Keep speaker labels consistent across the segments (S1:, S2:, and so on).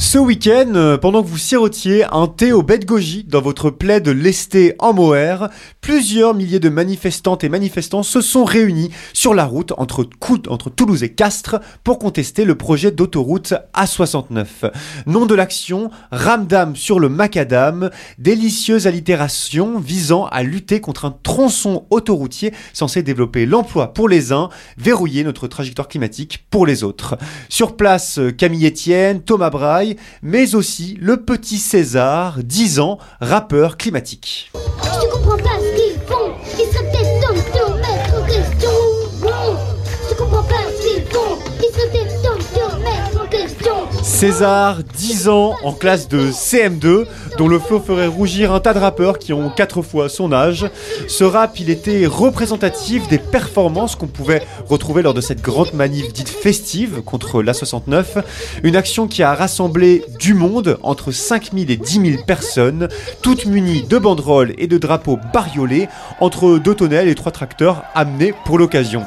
S1: Ce week-end, euh, pendant que vous sirotiez un thé au bête goji dans votre plaid lesté en mohair, plusieurs milliers de manifestantes et manifestants se sont réunis sur la route entre, Toulouse et Castres pour contester le projet d'autoroute A69. Nom de l'action, Ramdam sur le macadam, délicieuse allitération visant à lutter contre un tronçon autoroutier censé développer l'emploi pour les uns, verrouiller notre trajectoire climatique pour les autres. Sur place, euh, Camille Etienne, Thomas Braille, mais aussi le petit César, 10 ans, rappeur climatique. César, 10 ans, en classe de CM2, dont le flow ferait rougir un tas de rappeurs qui ont 4 fois son âge. Ce rap, il était représentatif des performances qu'on pouvait retrouver lors de cette grande manif dite festive contre l'A69. Une action qui a rassemblé du monde, entre 5000 et 10 000 personnes, toutes munies de banderoles et de drapeaux bariolés, entre deux tonnelles et trois tracteurs amenés pour l'occasion.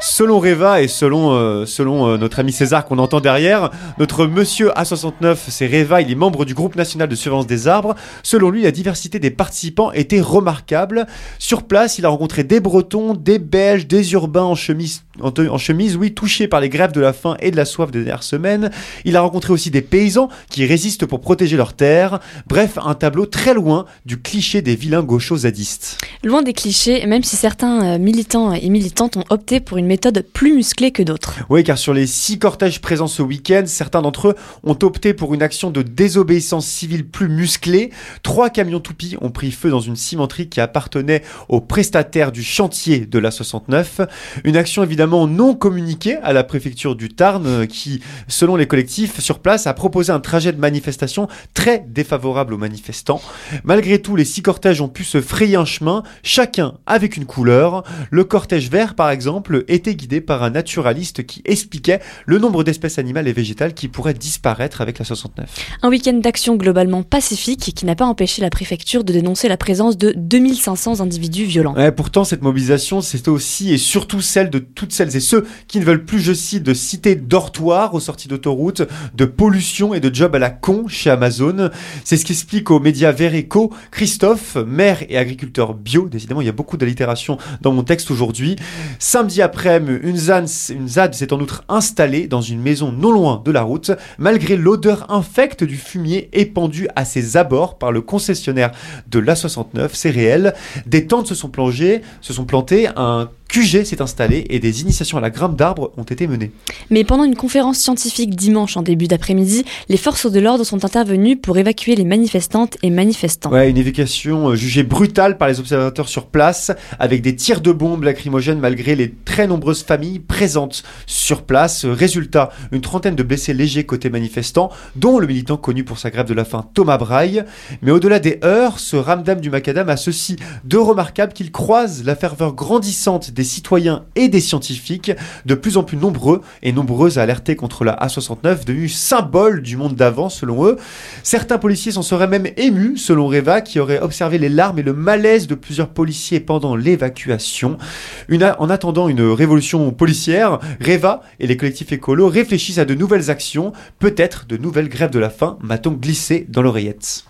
S1: Selon Reva et selon, euh, selon euh, notre ami César qu'on entend derrière, notre monsieur A69, c'est Reva, il est membre du groupe national de surveillance des arbres. Selon lui, la diversité des participants était remarquable. Sur place, il a rencontré des Bretons, des Belges, des urbains en chemise, en, en chemise, oui, touchés par les grèves de la faim et de la soif des dernières semaines. Il a rencontré aussi des paysans qui résistent pour protéger leurs terres. Bref, un tableau très loin du cliché des vilains gauchos zadistes.
S2: Loin des clichés, même si certains euh, militants et militantes ont opté pour une méthode plus musclée que d'autres.
S1: Oui, car sur les six cortèges présents ce week-end, certains d'entre eux ont opté pour une action de désobéissance civile plus musclée. Trois camions toupies ont pris feu dans une cimenterie qui appartenait aux prestataires du chantier de la 69. Une action évidemment non communiquée à la préfecture du Tarn, euh, qui, selon les collectifs sur place, a proposé un trajet de manifestation très défavorable aux manifestants. Malgré tout, les six cortèges ont pu se frayer un chemin, chacun avec une couleur. Le cortège vert, par exemple, était guidé par un naturaliste qui expliquait le nombre d'espèces animales et végétales qui pourraient disparaître avec la 69.
S2: Un week-end d'action globalement pacifique qui n'a pas empêché la préfecture de dénoncer la présence de 2500 individus violents.
S1: Ouais, pourtant, cette mobilisation, c'est aussi et surtout celle de toutes celles et ceux qui ne veulent plus, je cite, de cités dortoirs aux sorties d'autoroute, de pollution et de jobs à la con chez Amazon. C'est ce qu'explique aux médias Vert Eco Christophe, maire et agriculteur bio. Décidément, il y a beaucoup d'allitération dans mon texte aujourd'hui. Samedi une ZAD s'est en outre installée dans une maison non loin de la route, malgré l'odeur infecte du fumier épandu à ses abords par le concessionnaire de l'A69. C'est réel. Des tentes se sont plongées, se sont plantées, un QG s'est installé et des initiations à la grimpe d'arbres ont été menées.
S2: Mais pendant une conférence scientifique dimanche en début d'après-midi, les forces de l'ordre sont intervenues pour évacuer les manifestantes et manifestants.
S1: Ouais, une évacuation euh, jugée brutale par les observateurs sur place, avec des tirs de bombes lacrymogènes malgré les très nombreuses familles présentes sur place. Résultat, une trentaine de blessés légers côté manifestants, dont le militant connu pour sa grève de la faim Thomas Braille. Mais au-delà des heures, ce ramdam du macadam a ceci de remarquable qu'il croise la ferveur grandissante des citoyens et des scientifiques, de plus en plus nombreux et nombreuses à alerter contre la A69, devenue symbole du monde d'avant selon eux. Certains policiers s'en seraient même émus, selon Reva, qui aurait observé les larmes et le malaise de plusieurs policiers pendant l'évacuation. En attendant une révolution policière, Reva et les collectifs écolos réfléchissent à de nouvelles actions, peut-être de nouvelles grèves de la faim, m'a-t-on glissé dans l'oreillette.